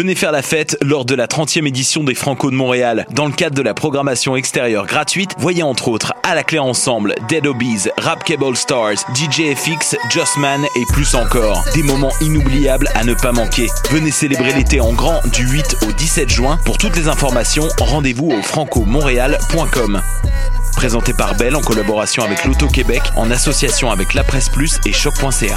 Venez faire la fête lors de la 30e édition des Franco de Montréal. Dans le cadre de la programmation extérieure gratuite, voyez entre autres à la clé ensemble Dead Obies, Rap Cable Stars, DJ FX, Just Man et plus encore. Des moments inoubliables à ne pas manquer. Venez célébrer l'été en grand du 8 au 17 juin. Pour toutes les informations, rendez-vous au francomontréal.com. Présenté par Bell en collaboration avec l'Auto-Québec, en association avec La Presse Plus et Choc.ca.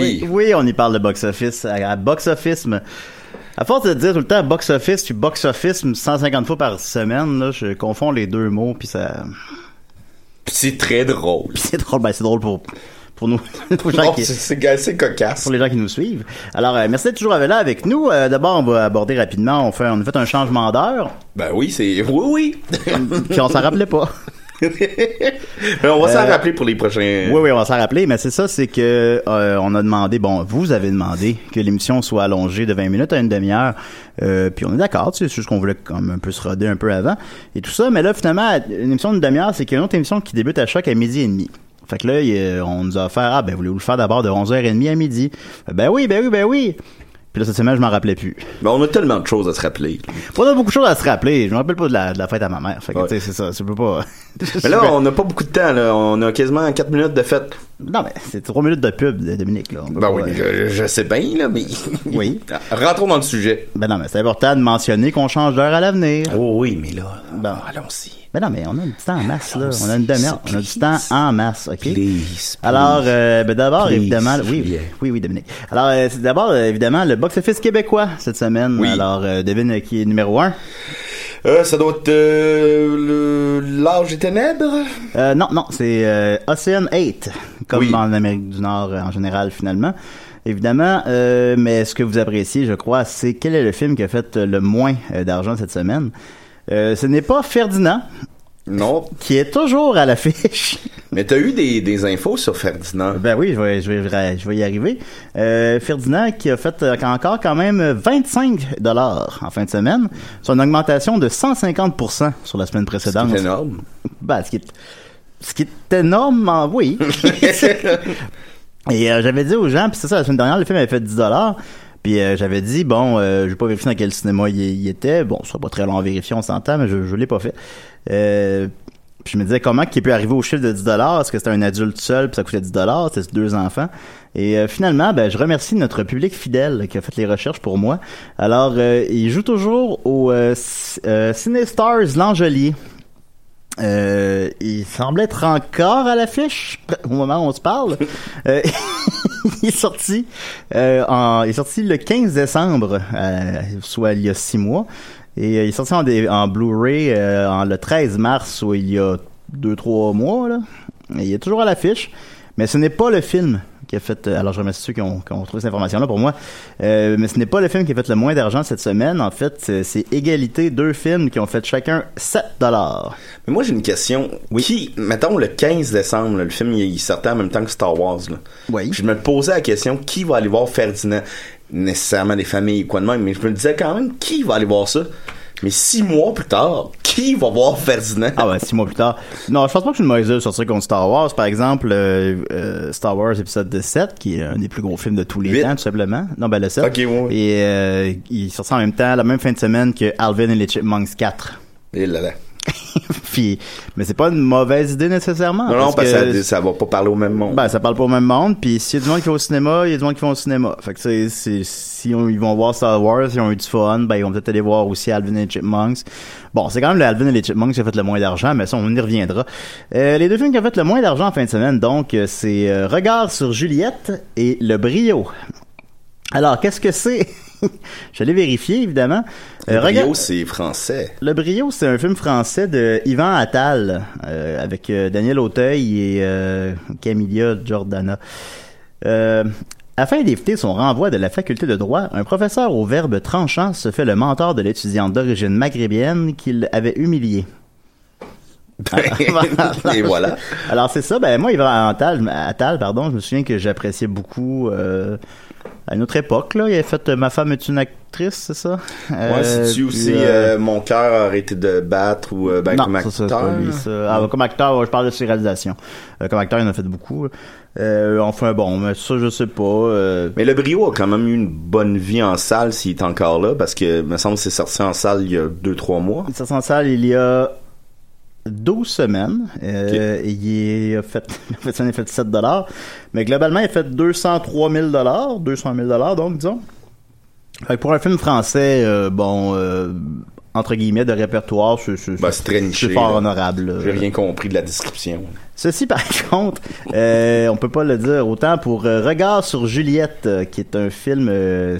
Oui. Oui, on y parle de box-office. À, à box-office, à force de dire tout le temps box-office, puis box-office 150 fois par semaine, là, je confonds les deux mots, puis ça... C'est très drôle. Puis c'est drôle, ben c'est drôle pour, pour nous. pour, les gens Non, qui- c'est- cocasse. pour les gens qui nous suivent. Alors, euh, merci d'être toujours là avec nous. Euh, D'abord, on va aborder rapidement, on, fait, on a fait un changement d'heure, Ben oui, c'est. Oui, oui. puis on s'en rappelait pas. Mais on va s'en Euh, rappeler pour les prochains. Oui, oui, on va s'en rappeler, mais c'est ça, c'est que euh, on a demandé, bon, vous avez demandé que l'émission soit allongée de 20 minutes à une demi-heure, euh, puis on est d'accord, tu sais, c'est juste qu'on voulait comme un peu se roder un peu avant et tout ça, mais là, finalement, une émission d'une demi-heure, c'est qu'il y a une autre émission qui débute à choc à midi et demi. Fait que là, on nous a offert, ah ben, voulez-vous le faire d'abord de 11h30 à midi? Ben oui, ben oui, ben oui! Puis là, cette semaine, je m'en rappelais plus. Ben, on a tellement de choses à se rappeler. On a beaucoup de choses à se rappeler. Je me rappelle pas de la, de la fête à ma mère. Fait que, Ouais. tu sais, c'est ça. Je peux pas. Mais là, on n'a pas beaucoup de temps, là. On a quasiment 4 minutes de fête. Non, mais c'est trois minutes de pub, Dominique, là. Ben pas- oui, je, je sais bien, là, mais. Oui. Rentrons dans le sujet. Ben non, mais c'est important de mentionner qu'on change d'heure à l'avenir. Oh oui, mais là. Bon. Allons-y. Ben non, mais on a du temps en masse, là. On a une demi-heure. On a du temps en masse, OK? Please, Alors, euh, ben d'abord, évidemment, oui, Julien. oui, oui, Dominique. Alors, euh, c'est d'abord, euh, évidemment, le box-office québécois cette semaine. Oui. Alors, euh, devine euh, qui est numéro un. Euh, ça doit être euh, l'âge des ténèbres? Euh, non, non, c'est euh, Ocean 8, comme Oui. en Amérique du Nord euh, en général, finalement. Évidemment, euh, mais ce que vous appréciez, je crois, c'est quel est le film qui a fait euh, le moins euh, d'argent cette semaine. Euh, ce n'est pas Ferdinand, Non. qui est toujours à l'affiche. Mais t'as eu des, des infos sur Ferdinand. Ben oui, je vais, je vais, je vais y arriver. Euh, Ferdinand qui a fait encore quand même 25 dollars en fin de semaine, c'est une augmentation de 150% sur la semaine précédente. C'est énorme. Ben, ce qui est ce qui est énorme, en- oui. Et euh, j'avais dit aux gens, puis c'est ça, la semaine dernière, le film avait fait 10 dollars. Puis euh, j'avais dit, bon, euh, je vais pas vérifier dans quel cinéma il, il était. Bon, ce sera pas très long à vérifier, on s'entend, mais je, je l'ai pas fait. Euh, puis je me disais, comment qu'il peut arriver au chiffre de 10 dollars? Est-ce que c'était un adulte seul, puis ça coûtait 10 dollars? C'était deux enfants. Et finalement, ben, je remercie notre public fidèle qui a fait les recherches pour moi. Alors, il joue toujours au C- euh, Cinestars L'Angelier. Euh, il semble être encore à l'affiche au moment où on se parle. Euh, il est sorti, euh, en, il est sorti le 15 décembre, soit il y a six mois, et il est sorti en, Blu-ray en, le 13 mars, soit il y a deux trois mois là. Et il est toujours à l'affiche, mais ce n'est pas le film qui a fait. euh, Alors je remercie ceux qui ont, qui ont trouvé cette information là pour moi, Euh, mais ce n'est pas le film qui a fait le moins d'argent cette semaine. En fait, c'est- égalité deux films qui ont fait chacun 7 dollars. Mais moi, j'ai une question. Qui, mettons, le 15 décembre, là, le film, il, sortait en même temps que Star Wars. Là. Oui. Je me posais la question, qui va aller voir Ferdinand? Nécessairement des familles, quoi de même, mais je me disais quand même, qui va aller voir ça? Mais six mois plus tard, qui va voir Ferdinand? Ah ouais, six mois plus tard. Non, je pense pas que c'est une mauvaise sortir contre Star Wars. Par exemple, euh, euh, Star Wars épisode 7, qui est un des plus gros films de tous les Huit. temps, tout simplement. Non, ben le 7. Ok, ouais. Et euh, il est sorti en même temps, la même fin de semaine que Alvin et les Chipmunks 4. Et là, là. Mais c'est pas une mauvaise idée nécessairement. Non, non, parce que ça, ça va pas parler au même monde. ben, ça parle pas au même monde. Puis s'il y a du monde qui va au cinéma, il y a du monde qui va au cinéma. Fait que c'est, c'est, si on- ils vont voir Star Wars, ils ont eu du fun, ben ils vont peut-être aller voir aussi Alvin et les Chipmunks. Bon, c'est quand même le Alvin et les Chipmunks qui a fait le moins d'argent, mais ça, on y reviendra. Euh, les deux films qui ont fait le moins d'argent en fin de semaine, donc, euh, c'est euh, Regard sur Juliette et Le Brio. Alors, qu'est-ce que c'est? Je l'ai vérifié, évidemment. Le Euh, Brio, Regard- c'est français. le Brio, c'est un film français de Yvan Attal, euh, avec euh, Daniel Auteuil et Camilla Giordana. Afin d'éviter son renvoi de la faculté de droit, un professeur au verbe tranchant se fait le mentor de l'étudiante d'origine maghrébienne qu'il avait humiliée. Et voilà. Alors c'est ça, ben moi Yvan Attal, Attal, pardon, je me souviens que j'appréciais beaucoup à une autre époque là, il avait fait euh, Ma femme est une actrice, c'est ça? Moi, Euh, c'est-tu aussi euh, Mon cœur a arrêté de battre ou ben, non, comme ça, acteur? ça, pas lui, ça. Comme acteur, ouais, je parle de ses réalisations. Euh, comme acteur, il en a fait beaucoup. Euh, enfin, bon, mais ça, je sais pas. euh, Mais le Brio a quand même eu une bonne vie en salle s'il est encore là, parce que, me semble que c'est sorti en salle il y a deux, trois mois. il s'est en salle il y a 12 semaines. Euh, il a fait, il a fait, ça, il a fait 7 dollars. Mais globalement, il a fait 203 000 dollars, 200 000 dollars, donc, disons. Fait que pour un film français, euh, bon, euh, entre guillemets, de répertoire, c'est, c'est, Ben, c'est très niché, c'est fort là. honorable. J'ai rien compris de la description. Ceci, par contre, euh, on peut pas le dire autant pour Regard sur Juliette, qui est un film, je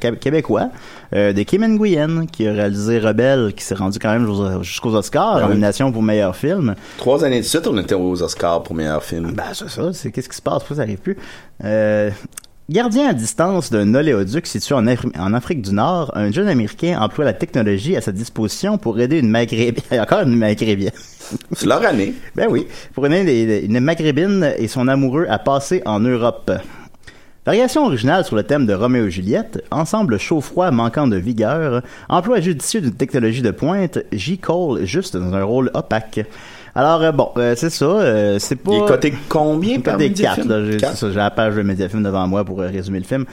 québé- québécois, euh, de Kim Nguyen, qui a réalisé Rebelle, qui s'est rendu quand même jus- jusqu'aux Oscars, Ah oui. nomination pour meilleur film. Trois années de suite, on était aux Oscars pour meilleur film. Ben, c'est ça, c'est qu'est-ce qui se passe, pourquoi ça arrive plus? Euh, Gardien à distance d'un oléoduc situé en, Afri- en Afrique du Nord, un jeune Américain emploie la technologie à sa disposition pour aider une maghrébine, encore une maghrébine, C'est leur année. ben oui, pour aider une maghrébine et son amoureux à passer en Europe. Variation originale sur le thème de Roméo et Juliette, ensemble chaud-froid manquant de vigueur, emploi judicieux d'une technologie de pointe, J. Cole juste dans un rôle opaque. Alors euh, bon, euh, c'est ça, euh, c'est pas... Il est coté combien par des? 4, là, j'ai Quatre? c'est ça, j'ai la page de Mediafilm devant moi pour euh, résumer le film.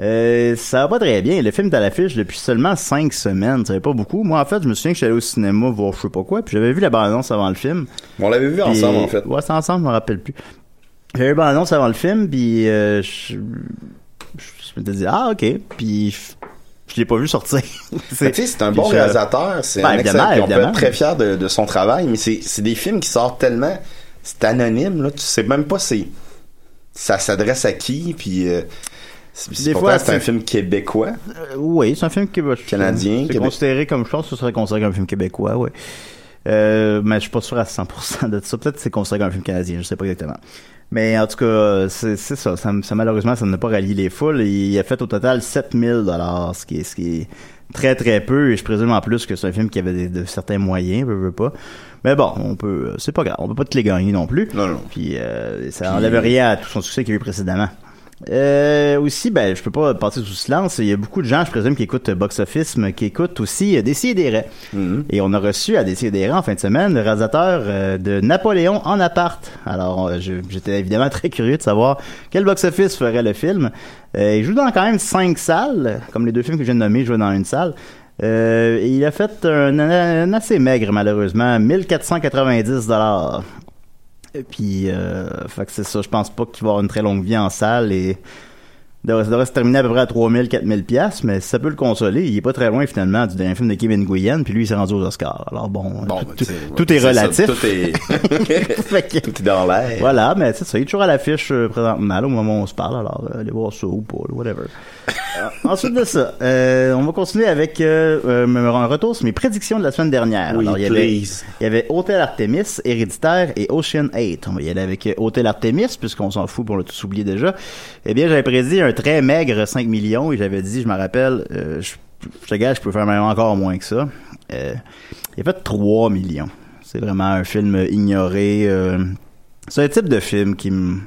Euh, ça va pas très bien. Le film est à l'affiche depuis seulement 5 semaines. Ça fait pas beaucoup. Moi, en fait, je me souviens que j'étais allé au cinéma voir je sais pas quoi, puis j'avais vu la bande-annonce avant le film. On l'avait vu Puis- ensemble, en fait. Ouais, c'est ensemble, je me rappelle plus. J'avais eu l'annonce avant le film, puis euh, je, je, m'étais dit, ah, ok. Puis je, l'ai pas vu sortir. C'est un bon je- réalisateur, c'est Ben, un excellent, on peut être très fier de, de son travail, mais c'est des films qui sortent tellement, c'est anonyme, là, tu sais même pas c'est, ça s'adresse à qui, puis euh, Des fois, c'est un film québécois. Euh, oui, c'est un film québécois. Canadien, C'est considéré comme, je pense que ce serait considéré comme un film québécois, oui. Euh, mais je suis pas sûr à 100% de ça. Peut-être que c'est considéré comme un film canadien, je sais pas exactement. Mais en tout cas, c'est ça, ça. ça, Malheureusement, ça n'a pas rallié les foules. Il a fait au total 7000 dollars, ce qui est, ce qui est très très peu. Et je présume en plus que c'est un film qui avait des- de certains moyens, veux, veux pas. Mais bon, on peut, c'est pas grave, on peut pas te les gagner non plus. Non, non. Puis euh, ça enlève rien à tout son succès qu'il y a eu précédemment. Euh, aussi, ben, je peux pas passer sous silence. Il y a beaucoup de gens, je présume, qui écoutent Box Office, mais qui écoutent aussi euh, Décideret. Et on a reçu à Décideret en fin de semaine le réalisateur euh, de Napoléon en appart. Alors, euh, j'étais évidemment très curieux de savoir quel Box Office ferait le film. Euh, il joue dans quand même cinq salles, comme les deux films que je viens de nommer, jouent dans une salle. Euh, il a fait un, un assez maigre, malheureusement, 1490 dollars. Et puis, euh, fait que c'est ça. Je pense pas qu'il va avoir une très longue vie en salle et devrait- ça devrait se terminer à peu près à 3000, 4000 pièces, mais ça peut le consoler. Il est pas très loin finalement du dernier film de Kevin Guyen, puis lui il s'est rendu aux Oscars. Alors bon, Bon, tout, ben, tout- est relatif. ça, tout est- que- Tout est dans l'air. voilà, mais c'est ça, il est toujours à l'affiche euh, présentement, là, au moment où on se parle, alors euh, allez voir ça ou pas, whatever. Euh, ensuite de ça, euh, on va continuer avec euh, euh, un retour sur mes prédictions de la semaine dernière. Oui, alors, il y avait, il y avait Hôtel Artemis, Héréditaire et Ocean 8. On va y aller avec euh, Hôtel Artemis, puisqu'on s'en fout, on l'a tous oublié déjà. Eh bien, j'avais prédit un très maigre 5 millions, et j'avais dit, je me rappelle, euh, je, je te gage, je peux faire même encore moins que ça. Euh, il a fait 3 millions. C'est vraiment un film ignoré. euh, c'est un type de film qui me...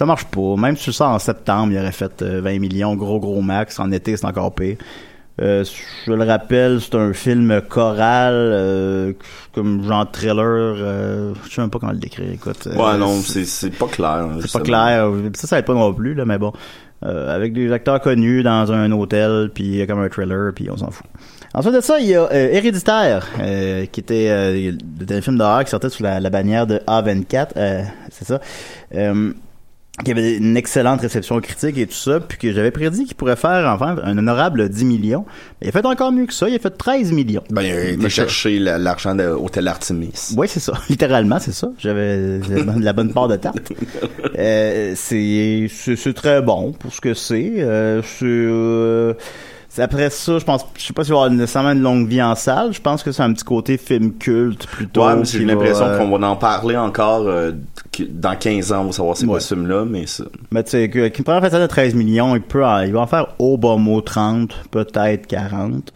Ça marche pas. Même si ça en septembre, il aurait fait euh, 20 millions, gros gros max. En été, c'est encore pire. Euh, je le rappelle, c'est un film choral, euh, comme genre thriller. Euh, je sais même pas comment le décrire. Écoute, euh, Ouais, non, c'est pas clair. c'est pas clair. Ça, ça va pas non plus, là, mais bon. Euh, avec des acteurs connus dans un hôtel, puis il y a comme un thriller, puis on s'en fout. Ensuite de ça, il y a euh, Héréditaire, euh, qui était, euh, c'était un film d'horreur qui sortait sous la, la bannière de A24, euh, c'est ça. Qui avait une excellente réception critique et tout ça, puis que j'avais prédit qu'il pourrait faire enfin un honorable 10 millions. Mais il a fait encore mieux que ça, il a fait 13 millions. Ben, il a été Mais chercher la- l'argent de Hôtel Artemis. Oui, c'est ça. Littéralement, c'est ça. J'avais la bonne part de tarte. Euh, c'est très bon pour ce que c'est. Euh, c'est euh, c'est après ça, je pense, je sais pas si il va avoir nécessairement une longue vie en salle. Je pense que c'est un petit côté film culte plutôt. Ouais, mais j'ai l'impression va, euh, qu'on va en parler encore euh, dans 15 ans, on va savoir c'est quoi Ouais. ce film-là, mais ça... Mais tu sais, qu'une première façade de 13 millions, il peut, en- il va en faire au bas mot 30, peut-être 40.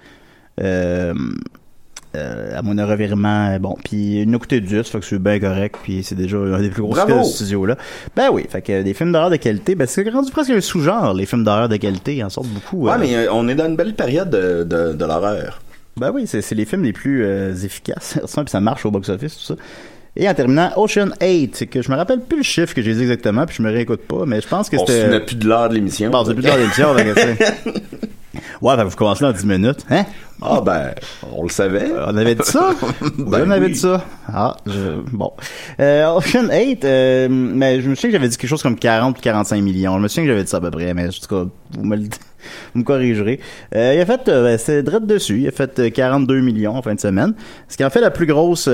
Euh, euh, à mon revirement, bon, puis il nous a coûté 10, fait que c'est bien correct, puis c'est déjà un des plus gros succès de ce studio-là. Ben oui, fait que des films d'horreur de qualité, ben c'est rendu presque un sous-genre, les films d'horreur de qualité, ils en sortent beaucoup. Ouais, euh. mais euh, on est dans une belle période de, de, de l'horreur. Ben oui, c'est les films les plus euh, efficaces, ça, puis ça marche au box-office, tout ça. Et en terminant, Ocean 8, c'est que je me rappelle plus le chiffre que j'ai dit exactement, puis je me réécoute pas, mais je pense que On c'était... souvenait plus de l'heure de l'émission. Bon, c'est plus dans l'émission, fait que c'est- Ouais, ben vous commencez dans 10 minutes. Hein? Ah ben, on le savait. Euh, On avait dit ça? Ben on avait dit ça. Ah, je... bon. Euh, Ocean 8, euh, mais je me souviens que j'avais dit quelque chose comme 40 ou 45 millions. Je me souviens que j'avais dit ça à peu près, mais en tout cas, vous me, le... vous me corrigerez. Euh, il a fait, euh, ben, c'est direct dessus, il a fait euh, 42 millions en fin de semaine. Ce qui en fait la plus grosse...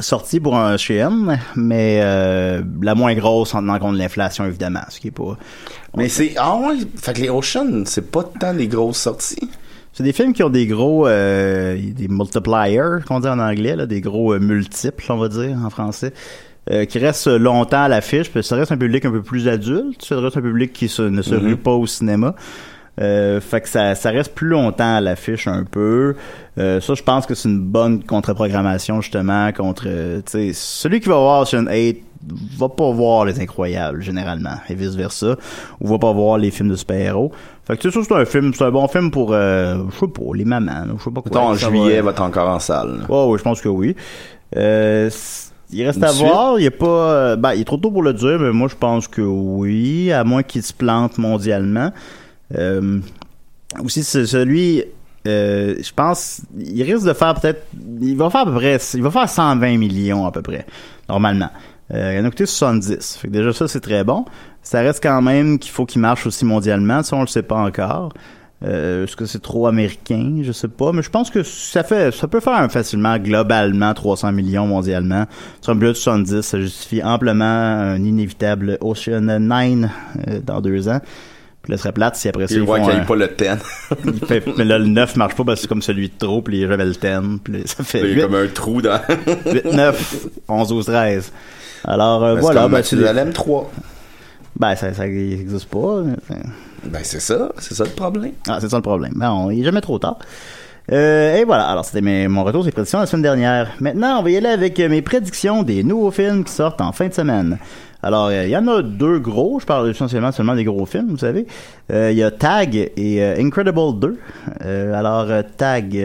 sortie pour un CM, mais euh, la moins grosse en tenant compte de l'inflation, évidemment, ce qui est pas... Mais c'est... Ah ouais, fait que les Ocean, c'est pas tant les grosses sorties. C'est des films qui ont des gros euh, des multipliers, qu'on dit en anglais, là, des gros euh, multiples, on va dire en français, euh, qui restent longtemps à l'affiche. Puis ça reste un public un peu plus adulte, ça reste un public qui se, ne se Mhm. rue pas au cinéma. Euh, fait que ça, ça reste plus longtemps à l'affiche un peu. Euh, ça, je pense que c'est une bonne contre-programmation justement contre, euh, tu sais, celui qui va voir Ocean 8 va pas voir les incroyables généralement et vice versa ou va pas voir les films de super-héros. Fait que tu sais, ça, c'est un film, c'est un bon film pour, euh, je sais pas, les mamans, je sais pas quoi. En juillet, va- être encore en salle. Ouais, oui, je pense que oui. Euh, il reste Une à suite? voir. Il est pas, euh, ben, il est trop tôt pour le dire, mais moi, je pense que oui, à moins qu'il se plante mondialement. Euh, aussi, celui, euh, je pense, il risque de faire peut-être, il va faire à peu près, il va faire 120 millions à peu près, normalement. Euh, il en a coûté 70. Fait que déjà ça, c'est très bon. Ça reste quand même qu'il faut qu'il marche aussi mondialement. Ça, on le sait pas encore. Euh, Est-ce que c'est trop américain? Je sais pas, mais je pense que ça fait, ça peut faire facilement, globalement, 300 millions mondialement. Sur un budget de 70, ça justifie amplement un inévitable Ocean 9 euh, dans deux ans. Puis là, ce serait plate si après ça, Il ils voit font qu'il n'y a pas le 10. il fait- mais là, le 9 marche pas parce que c'est comme celui de trop, puis j'avais le 10, puis ça fait Il y 8, a comme un trou dans... 8 9, 11, 12, 13. Alors, euh, voilà. Comme ben, Mathieu c'est- Lalem 3. ben, ça, ça existe pas. Ben c'est ça, c'est ça le problème. Ah, c'est ça le problème. Ben, on, il est jamais trop tard. Euh, et voilà, alors c'était mon retour sur les prédictions la semaine dernière. Maintenant, on va y aller avec mes prédictions des nouveaux films qui sortent en fin de semaine. Alors, euh, il y en a deux gros, je parle essentiellement seulement des gros films, vous savez. Euh, Il y a Tag et euh, Incredible 2. Euh, alors, Tag...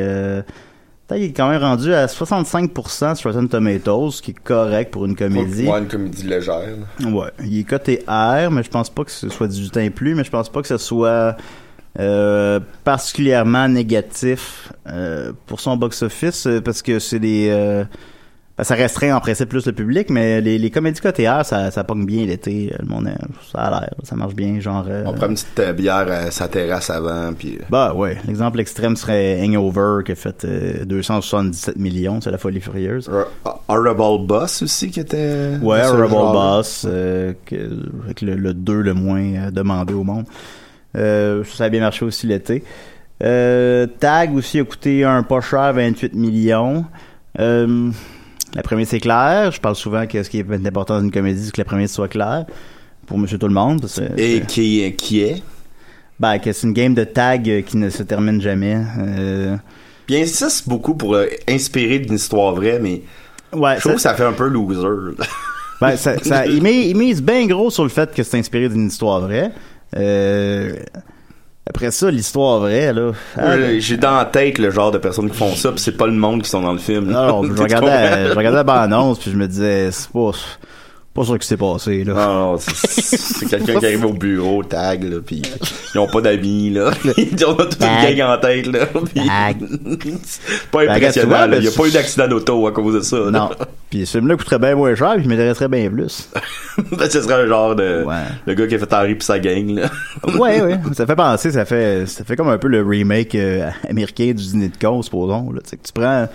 Tag est quand même rendu à 65% sur Rotten Tomatoes, ce qui est correct pour une comédie. Ouais, une comédie légère. Ouais, il est coté R, mais je pense pas que ce soit 18 ans plus, mais je pense pas que ce soit euh, particulièrement négatif euh, pour son box-office, parce que c'est des... euh, ça restreint en principe plus le public, mais les, les comédies côté R, ça, ça pogne bien l'été. Le monde, ça a l'air, ça marche bien, genre... euh, On prend une petite euh, bière à sa terrasse avant, puis... euh, bah ouais, l'exemple extrême serait Hangover qui a fait euh, 277 millions, c'est la folie furieuse. Hor- Horrible Boss aussi qui était... Ouais, genre-là. Boss, euh, avec le, le 2 le moins demandé au monde. Ça a bien marché aussi l'été. Tag aussi a coûté un pas cher, 28 millions. Euh, la première c'est clair. Je parle souvent que ce qui est important dans une comédie, c'est que la première soit claire. Pour monsieur tout le monde. Et qui, qui est? Ben, que c'est une game de tag qui ne se termine jamais. Euh, Puis il insiste beaucoup pour euh, inspirer d'une histoire vraie, mais ouais, je trouve que ça fait un peu loser. Ben, ça, ça- il, met, il mise bien gros sur le fait que c'est inspiré d'une histoire vraie. Euh, après ça, l'histoire vraie, là. ah, J'ai- J'ai dans la tête le genre de personnes qui font ça, puis c'est pas le monde qui sont dans le film. non, je Tu regardais, je regardais la bande-annonce, puis je me disais, c'est pas, pas sûr que c'est passé, là. Non, non, c'est- quelqu'un qui arrive au bureau, tag, là, pis ils ont pas d'amis, là. Ils ont toute une gang en tête, là. pis- Tag. pas Ben, impressionnant, vois, là. Il y a pas eu d'accident d'auto à cause de ça, là. Non. Puis ce film-là coûterait bien moins cher, puis il m'intéresserait bien plus. Ben, ce serait un genre de, Ouais. le gars qui a fait Henry pis sa gang, là. ouais, ouais. Ça fait penser, ça fait, ça fait comme un peu le remake euh, américain du dîner de con, supposons. Là. Tu sais, que tu prends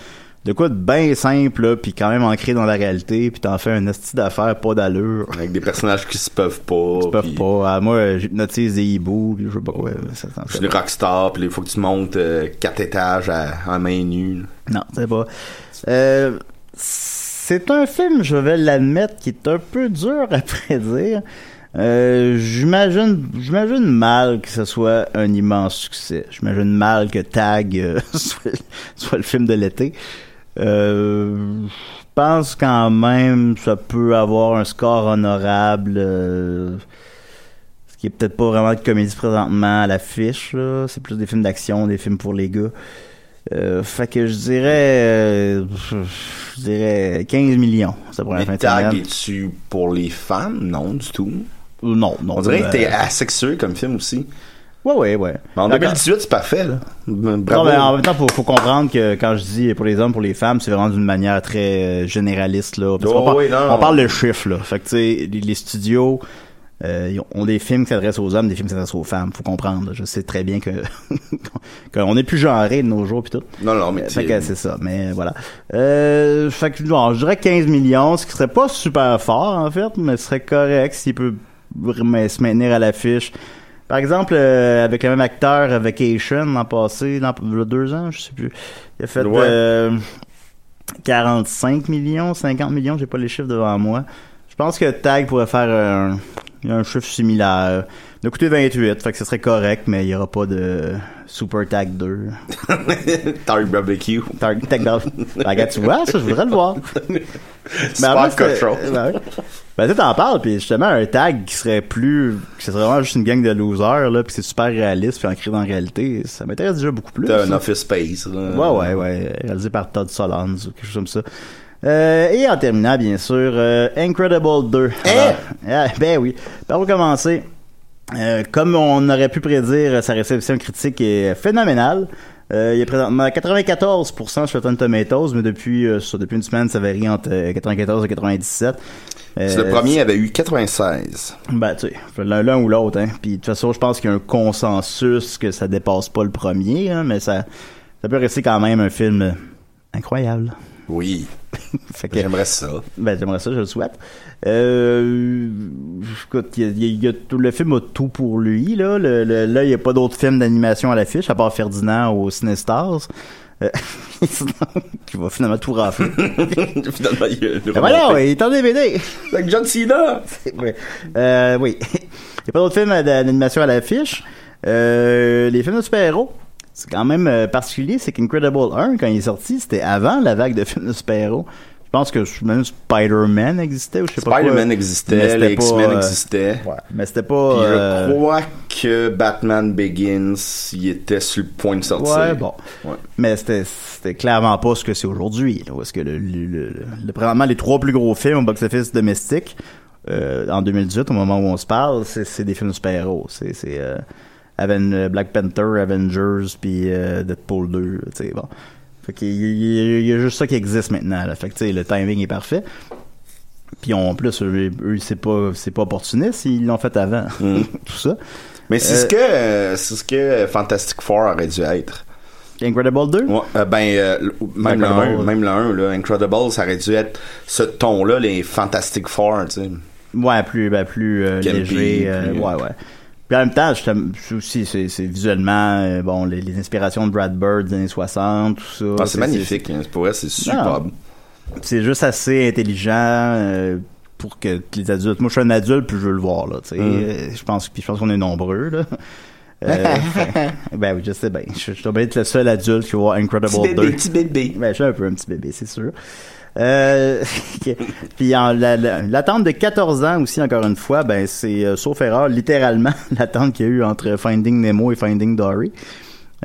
de quoi de bien simple, puis quand même ancré dans la réalité, puis t'en fais un esti d'affaires pas d'allure. Avec des personnages qui se peuvent pas. Ils peuvent pis pas. Ah, moi, j'hypnotise des hiboux, puis je sais pas quoi. Ça, ça en Je suis une rockstar, pis il faut que tu montes euh, quatre étages à, en main nue. Non, c'est pas. Euh, c'est un film, je vais l'admettre, qui est un peu dur à prédire. Euh, j'imagine, j'imagine mal que ce soit un immense succès. J'imagine mal que Tag euh, soit, soit le film de l'été. Euh, je pense quand même que ça peut avoir un score honorable. euh, ce qui est peut-être pas vraiment de comédie présentement à l'affiche. C'est plus des films d'action, des films pour les gars. Euh, fait que je dirais, je dirais 15 millions. Ça pour la fin Mais de tag, semaine. es-tu pour les femmes? Non, du tout. Ou Non, non. On dirait que t'es asexué comme film aussi. Ouais, ouais, ouais. Mais en D'accord. 2018, c'est parfait, là. Non, mais en même temps, faut, faut comprendre que quand je dis pour les hommes, pour les femmes, c'est vraiment d'une manière très euh, généraliste là. Parce Oh, oui, on parle de chiffres là. Fait que tu sais, les, les studios euh, ont des films qui s'adressent aux hommes, des films qui s'adressent aux femmes. Faut comprendre. Je sais très bien que qu'on est plus genré de nos jours puis tout. Non, non, mais Fait tu que c'est ça, mais voilà. Euh, fait que, bon, je dirais 15 millions, ce qui serait pas super fort, en fait, mais ce serait correct s'il peut se maintenir à l'affiche. Par exemple, euh, avec le même acteur, euh, Vacation, l'an passé, l'an, il y a deux ans, je sais plus. Il a fait Ouais. euh, 45 millions, 50 millions, j'ai pas les chiffres devant moi. Je pense que Tag pourrait faire un, un chiffre similaire. Il a coûté 28, fait que ce serait correct, mais il y aura pas de Super Tag 2. Target Barbecue. Tag, tag Ben, regarde, tu vois, ça, je voudrais le voir. Fait, cochon. c'est- Ben, ben, tu t'en parles, puis justement, un tag qui serait plus. que ce serait vraiment juste une gang de losers, là, puis c'est super réaliste, puis ancré dans la réalité, ça m'intéresse déjà beaucoup plus. T'as un. Office Space. là. Ouais, ouais, ouais. Réalisé par Todd Solondz ou quelque chose comme ça. Euh, et en terminant, bien sûr, euh, Incredible 2. Alors, ah, ben oui. Par où commencer? Euh, comme on aurait pu prédire, sa réception critique est phénoménale. Euh, il est présentement à 94% sur Rotten Tomatoes, mais depuis, euh, ça, depuis une semaine, ça varie entre euh, 94 et 97. Euh, Le premier avait eu 96. ben, tu sais, l'un ou l'autre, hein. Puis, de toute façon, je pense qu'il y a un consensus que ça dépasse pas le premier, hein, mais ça, ça peut rester quand même un film euh, incroyable. Oui. J'aimerais ça. ben, j'aimerais ça, je le souhaite. Euh, écoute, y a- y tout, le film a tout pour lui, là. Le, le- là, il n'y a pas d'autres films d'animation à l'affiche, à part Ferdinand au Cinestars. Euh, qui va finalement tout rafler. Finalement, il y a le Ben voilà, ouais, il est en DVD! Avec John Cena. Ouais. Euh, oui. Il n'y a pas d'autres films d'animation à l'affiche. Euh, les films de super-héros. C'est quand même euh, particulier, c'est qu'Incredible 1, quand il est sorti, c'était avant la vague de films de super-héros. Je pense que même Spider-Man existait ou je sais pas quoi. Spider-Man existait, les pas, X-Men euh, existaient. Ouais, mais c'était pas... Puis euh, je crois que Batman Begins, il était sur le point de sortir. Ouais, bon. Ouais. Mais c'était, clairement pas ce que c'est aujourd'hui. Parce que le, le, le, le- probablement les trois plus gros films au box-office domestique euh, en 2018, au moment où on se parle, c'est, des films de super-héros. C'est, c'est euh, Aven- euh, Black Panther, Avengers, puis euh, Deadpool 2. Tu sais, bon. Fait qu'il y, y a juste ça qui existe maintenant. Là. Fait que tu sais, le timing est parfait. Puis en plus, eux, eux, c'est pas c'est pas opportuniste, ils l'ont fait avant. Tout ça. Mais c'est Euh, ce que euh, c'est ce que Fantastic Four aurait dû être. Incredible 2? Ouais, euh, ben euh, même le Incredible. 1, même le 1 là, Incredible, ça aurait dû être ce ton là les Fantastic Four, tu sais. Ouais, plus, ben, plus euh, léger. plus- ouais, ouais. Puis en même temps, je aussi, c'est visuellement, euh, bon, les, les inspirations de Brad Bird des années 60, tout ça. Ah, c'est magnifique, hein, pour vrai, c'est superbe. C'est juste assez intelligent euh, pour que les adultes. Moi, je suis un adulte, puis je veux le voir, là. Tu sais, Mm. Euh, je pense, puis je pense qu'on est nombreux, là. Euh, ben oui, je sais bien. Je, je dois bien être le seul adulte qui va voir Incredible Petit 2. bébé, petit bébé. Ben, je suis un peu un petit bébé, c'est sûr. Euh, puis en, la- la- l'attente de 14 ans aussi, encore une fois, ben c'est, euh, sauf erreur, littéralement, l'attente qu'il y a eu entre Finding Nemo et Finding Dory.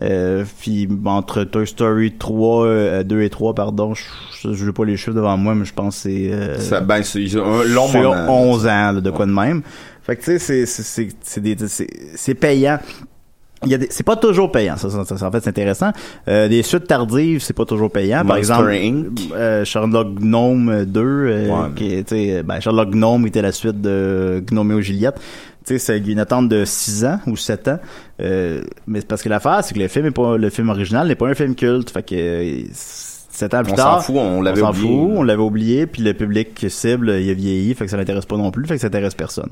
Euh, puis entre Toy Story 3, euh, 2 et 3, pardon, je n'ai pas les chiffres devant moi, mais je pense que c'est... euh, Ça, ben, c'est un long sur moment. 11 ans, là, de quoi de même. Fait que tu sais, c'est payant. Il y a des- c'est pas toujours payant, ça, ça, ça, en fait, c'est intéressant. Euh, des suites tardives, c'est pas toujours payant. Par Monster exemple, Inc. euh, Sherlock Gnome 2, euh, Ouais. qui sais, ben, Sherlock Gnome était la suite de Gnome et Juliette. Tu sais, c'est une attente de 6 ans ou 7 ans. Euh, mais c'est parce que l'affaire, c'est que le film est pas, le film original n'est pas un film culte. Fait que, euh, 7 ans plus On tard. s'en fout, on l'avait s'en oublié. fout, on l'avait oublié, puis le public cible, il a vieilli, fait que ça l'intéresse pas non plus, fait que ça intéresse personne.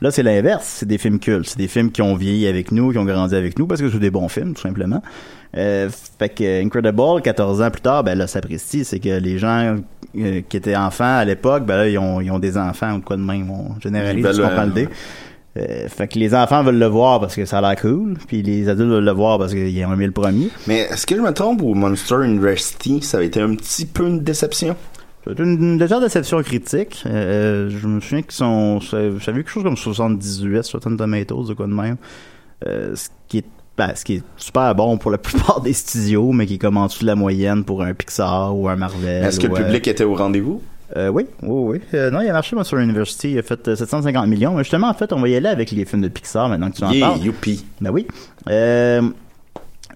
Là, c'est l'inverse, c'est des films cultes, c'est des films qui ont vieilli avec nous, qui ont grandi avec nous, parce que c'est des bons films, tout simplement. Euh, fait que Incredible, 14 ans plus tard, ben là, ça précise, c'est que les gens euh, qui étaient enfants à l'époque, ben là, ils ont, ils ont des enfants ou de quoi de même, on généralise. Euh, fait que les enfants veulent le voir parce que ça a l'air cool, puis les adultes veulent le voir parce qu'ils ont aimé le premier. Mais est-ce que je me trompe ou Monster University, ça a été un petit peu une déception? C'est une, une légère déception critique. Euh, je me souviens qu'ils sont. J'avais quelque chose comme 78, 60 tomatoes, de quoi de même. Euh, ce qui est. ben, ce qui est super bon pour la plupart des studios, mais qui est comme en dessous de la moyenne pour un Pixar ou un Marvel. Est-ce que le ou, euh, public était au rendez-vous? Euh, oui, oui, oui. Euh, non, il a marché moi, sur University. Il a fait euh, 750 millions. Mais justement, en fait, on va y aller avec les films de Pixar maintenant que tu en Yeah, parles. youpi. Ben oui. Euh,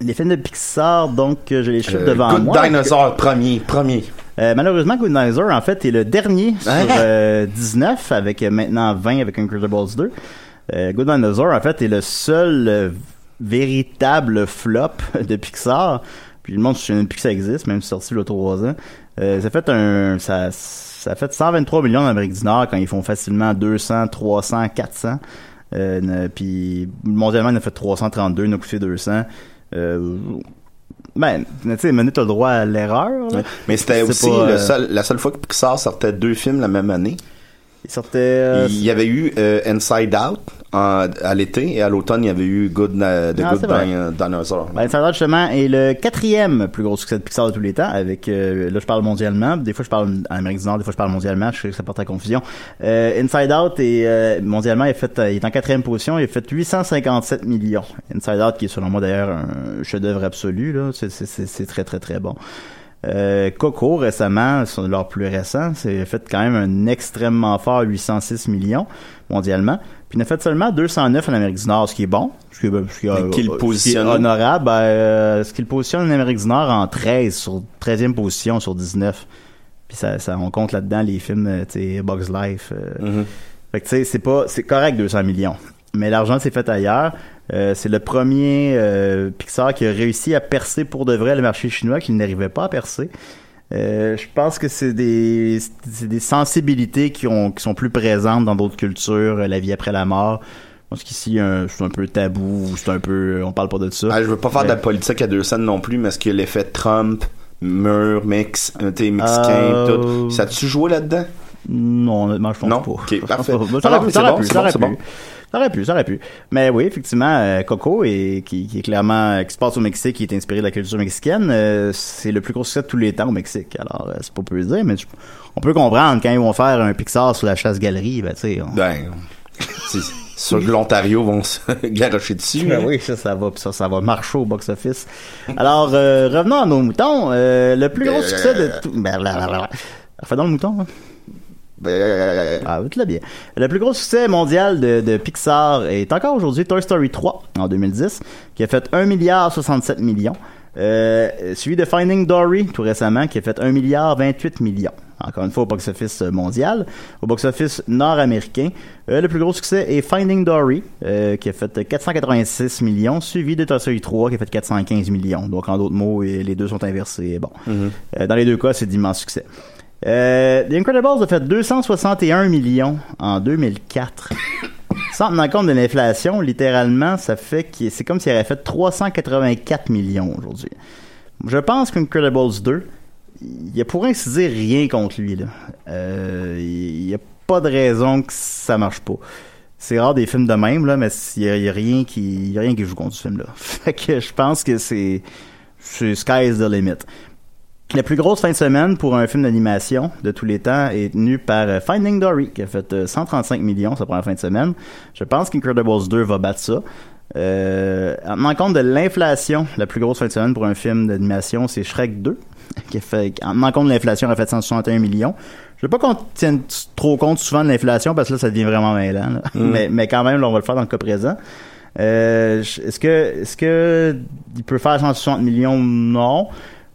les films de Pixar, donc, euh, j'ai les chiffres Euh, devant Good moi. Dinosaur, premier, premier. Euh, malheureusement, Good Dinosaur, en fait, est le dernier sur Hein? euh, 19, avec euh, maintenant 20 avec Incredibles 2. Euh, Good Dinosaur, en fait, est le seul euh, véritable flop de Pixar. Puis le monde se souvient plus que ça existe, même si sorti il y a 3 ans. Euh, ça fait un... Ça, fait 123 millions en Amérique du Nord quand ils font facilement 200, 300, 400. Euh, ne- puis mondialement, il en a fait 332, il en a coûté 200. Euh, ben, tu sais, mais t'as le droit à l'erreur. Mais c'était aussi pas, le euh, seul, la seule fois que Pixar sortait deux films la même année. Il sortait. euh, il y avait eu euh, Inside Out en- à l'été et à l'automne il y avait eu Good Na- The Ah, Good. Din- Dinosaur. Ben, Inside Out, justement, est le quatrième plus gros succès de Pixar de tous les temps, avec, euh, là, je parle mondialement, des fois je parle en Amérique du Nord, des fois je parle mondialement, je sais que ça porte à confusion. Euh, Inside Out est, euh, mondialement, il, est fait, il est en quatrième position, il a fait 857 millions. Inside Out, qui est selon moi d'ailleurs un chef-d'œuvre absolu, là, c'est, très très très bon. Euh, Coco récemment, c'est leur plus récent, c'est fait quand même un extrêmement fort 806 millions mondialement. Puis il a fait seulement 209 en Amérique du Nord, ce qui est bon, ce qui ce qui ce qui est où? honorable. Ben, euh, ce qui le positionne en Amérique du Nord en 13 sur 13e position sur 19. Puis ça, ça on compte là-dedans les films, euh, tu sais, Bugs Life. euh. Mhm. Fait que tu sais, c'est pas, c'est correct 200 millions. Mais l'argent s'est fait ailleurs. Euh, c'est le premier euh, Pixar qui a réussi à percer pour de vrai le marché chinois qu'il n'arrivait pas à percer. Euh, je pense que c'est des, c'est des sensibilités qui, ont, qui sont plus présentes dans d'autres cultures, euh, la vie après la mort. Je pense qu'ici, euh, c'est un peu tabou, c'est un peu, on parle pas de ça. Ah, je veux pas faire de la Euh, politique à deux scènes non plus, mais est-ce que l'effet Trump, mur, mix, euh, t'es mexicain, Euh, tout, ça a-tu joué là-dedans? Non, honnêtement, je pense Non? pas. Ok, parfait. C'est bon, c'est bon, Ça aurait pu, ça aurait pu. Mais oui, effectivement, euh, Coco, et, qui, qui est clairement, qui se passe au Mexique, qui est inspiré de la culture mexicaine, euh, c'est le plus gros succès de tous les temps au Mexique. Alors, euh, c'est pas peu dire, mais je- on peut comprendre quand ils vont faire un Pixar sur la chasse-galerie, ben, tu sais. on- Ben, que l'Ontario vont se garocher dessus. Ben oui, ça, ça va, ça, ça va marcher au box-office. Alors, euh, revenons à nos moutons. Euh, le plus gros succès de tout... Ben, là, le mouton, hein. Ben, Ah, tout là bien. Le plus gros succès mondial de, de Pixar est encore aujourd'hui Toy Story 3 en 2010, qui a fait 1 milliard 67 millions. Euh, suivi de Finding Dory tout récemment, qui a fait 1 milliard 28 millions. Encore une fois au box-office mondial. Au box-office nord-américain, euh, le plus gros succès est Finding Dory, euh, qui a fait 486 millions, suivi de Toy Story 3, qui a fait 415 millions. Donc, en d'autres mots, euh, les deux sont inversés. Bon. Euh, dans les deux cas, c'est d'immenses succès. Euh, The Incredibles a fait 261 millions en 2004. Sans tenir compte de l'inflation, littéralement, ça fait que c'est comme s'il avait fait 384 millions aujourd'hui. Je pense qu'Incredibles 2, il y a pour ainsi dire rien contre lui. Euh, il n'y a pas de raison que ça marche pas. C'est rare des films de même, mais il n'y a, rien qui joue contre ce film-là. Fait que je pense que c'est c'est sky's the limit. La plus grosse fin de semaine pour un film d'animation de tous les temps est tenue par euh, Finding Dory, qui a fait euh, 135 millions sa première fin de semaine. Je pense qu'Incredibles 2 va battre ça. Euh, en tenant compte de l'inflation, la plus grosse fin de semaine pour un film d'animation, c'est Shrek 2, qui a fait, en tenant compte de l'inflation, a fait 161 millions. Je veux pas qu'on tienne trop compte souvent de l'inflation parce que là, ça devient vraiment mêlant. là. mais, mais quand même, là, on va le faire dans le cas présent. Euh, est-ce que, est-ce que il peut faire 160 millions? Non.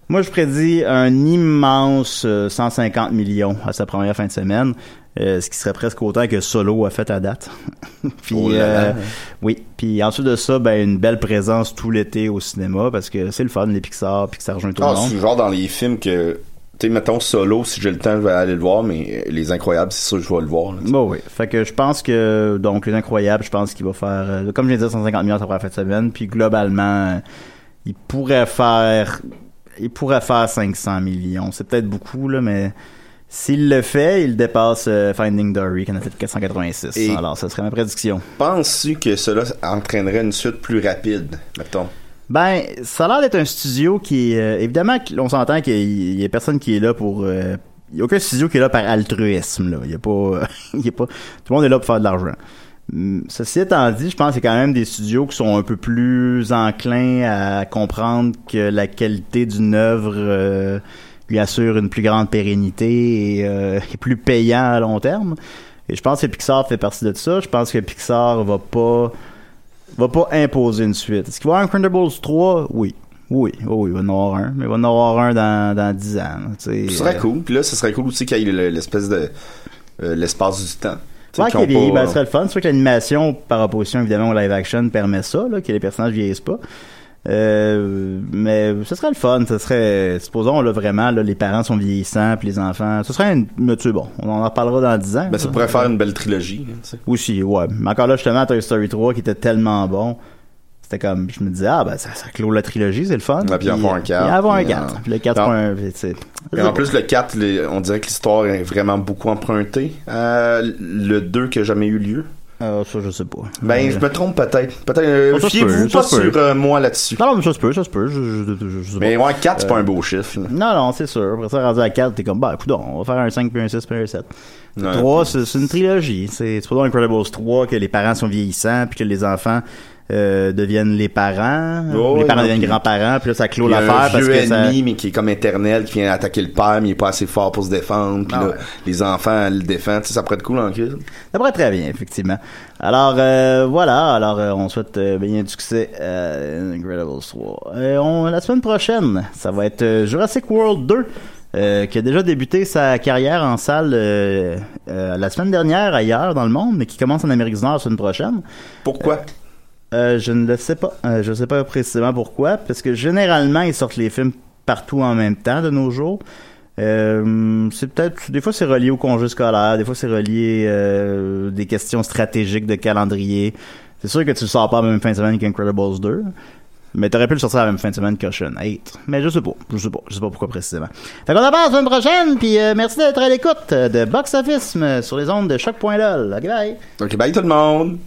Moi, je prédis un immense euh, 150 millions à sa première fin de semaine, euh, ce qui serait presque autant que Solo a fait à date. Puis, Oh là là. euh, oui. Puis ensuite de ça, ben une belle présence tout l'été au cinéma parce que c'est le fun, les Pixar, puis que ça rejoint tout Ah, le monde. c'est genre dans les films que, tu sais, mettons solo, si j'ai le temps, je vais aller le voir, mais euh, Les Incroyables, c'est sûr que je vais le voir. là. Bah oui. Fait que je pense que, donc, les incroyables, je pense qu'il va faire, euh, comme je l'ai dit, 150 millions sa première fin de semaine. Puis globalement, euh, il pourrait faire, il pourrait faire 500 millions. C'est peut-être beaucoup, là, mais s'il le fait, il dépasse euh, Finding Dory, qui en a fait 486. Et- Alors, ça serait ma prédiction. Penses-tu que cela entraînerait une suite plus rapide, mettons? Ben, ça a l'air d'être un studio qui, euh, évidemment, on s'entend qu'il y a personne qui est là pour. euh, il y a aucun studio qui est là par altruisme. Là. Il y a pas, il y a pas. Tout le monde est là pour faire de l'argent. Hum, Ceci étant dit, je pense qu'il y a quand même des studios qui sont un peu plus enclins à comprendre que la qualité d'une œuvre euh, lui assure une plus grande pérennité et euh, est plus payant à long terme. Et je pense que Pixar fait partie de ça. Je pense que Pixar va pas va pas imposer une suite. Est-ce qu'il va y avoir un Incredibles 3? Oui. Oui, oui, oui, il va y en avoir un. Mais il va y en avoir un dans, dans 10 ans. Ce serait Euh, cool. Puis là, ce serait cool aussi qu'il y ait le- l'espèce de euh, l'espace du temps. Ouais, qu'il ont vieillit, pas- ben, ce serait le fun. C'est sûr que l'animation, par opposition évidemment au live action, permet ça, là, que les personnages vieillissent pas. Euh, mais ce serait le fun. Ce serait, supposons là vraiment, là, les parents sont vieillissants, puis les enfants. Ce serait une, mais tu sais, bon, on en reparlera dans 10 ans. Ben, ça pourrait faire une belle trilogie. hein. Aussi, ouais. Mais encore là, justement, Toy Story 3 qui était tellement bon. C'était comme, je me disais, ah, ben, ça, ça clôt la trilogie, c'est le fun. Ouais, puis avoir un quatre, Il y en avoir un puis, 4. euh, Puis le 4 non. point un, sais. Et en plus, le 4, les- on dirait que l'histoire est vraiment beaucoup empruntée à le 2 qui a jamais eu lieu. Ah, ça, je sais pas. Ben, Euh, je me trompe peut-être. Peut-être. euh, Fiez-vous pas sur euh, moi là-dessus. Non, non, mais ça se peut, ça se peut. Je, je, je, je sais Mais ouais, 4, c'est Euh, pas un beau chiffre. Non, non, c'est sûr. Après ça, rendu à 4, t'es comme, bah, écoute, on va faire un 5 puis un 6 puis un 7. Ouais. 3, c'est c'est une trilogie. C'est c'est pas dans Incredibles 3 que les parents sont vieillissants puis que les enfants euh, deviennent les parents. Oh, les parents deviennent grands-parents, puis là, ça clôt l'affaire parce que ça... ennemi, mais qui est comme éternel, qui vient attaquer le père, mais il est pas assez fort pour se défendre. Puis Ah là, ouais. les enfants le défendent. Tu sais, ça pourrait être cool en crise. Ça pourrait très bien, effectivement. Alors, euh, voilà. Alors, euh, on souhaite euh, bien du succès à Incredibles 3. On, la semaine prochaine, ça va être euh, Jurassic World 2. euh, qui a déjà débuté sa carrière en salle euh, euh, la semaine dernière ailleurs dans le monde, mais qui commence en Amérique du Nord la semaine prochaine. Pourquoi? Euh, je ne le sais pas. Euh, je ne sais pas précisément pourquoi, parce que généralement, ils sortent les films partout en même temps de nos jours. Euh, c'est peut-être des fois c'est relié au congé scolaire, des fois c'est relié euh, des questions stratégiques de calendrier. C'est sûr que tu le sors pas la même fin de semaine qu'Incredibles 2. Mais t'aurais pu le sortir la même fin de semaine qu'Ocean 8. Mais je sais pas. Je sais pas. Je sais pas pourquoi précisément. Fait qu'on parle la semaine prochaine, puis merci d'être à l'écoute de Box Office sur les ondes de choc.lol. Ok, bye. Ok, bye tout le monde!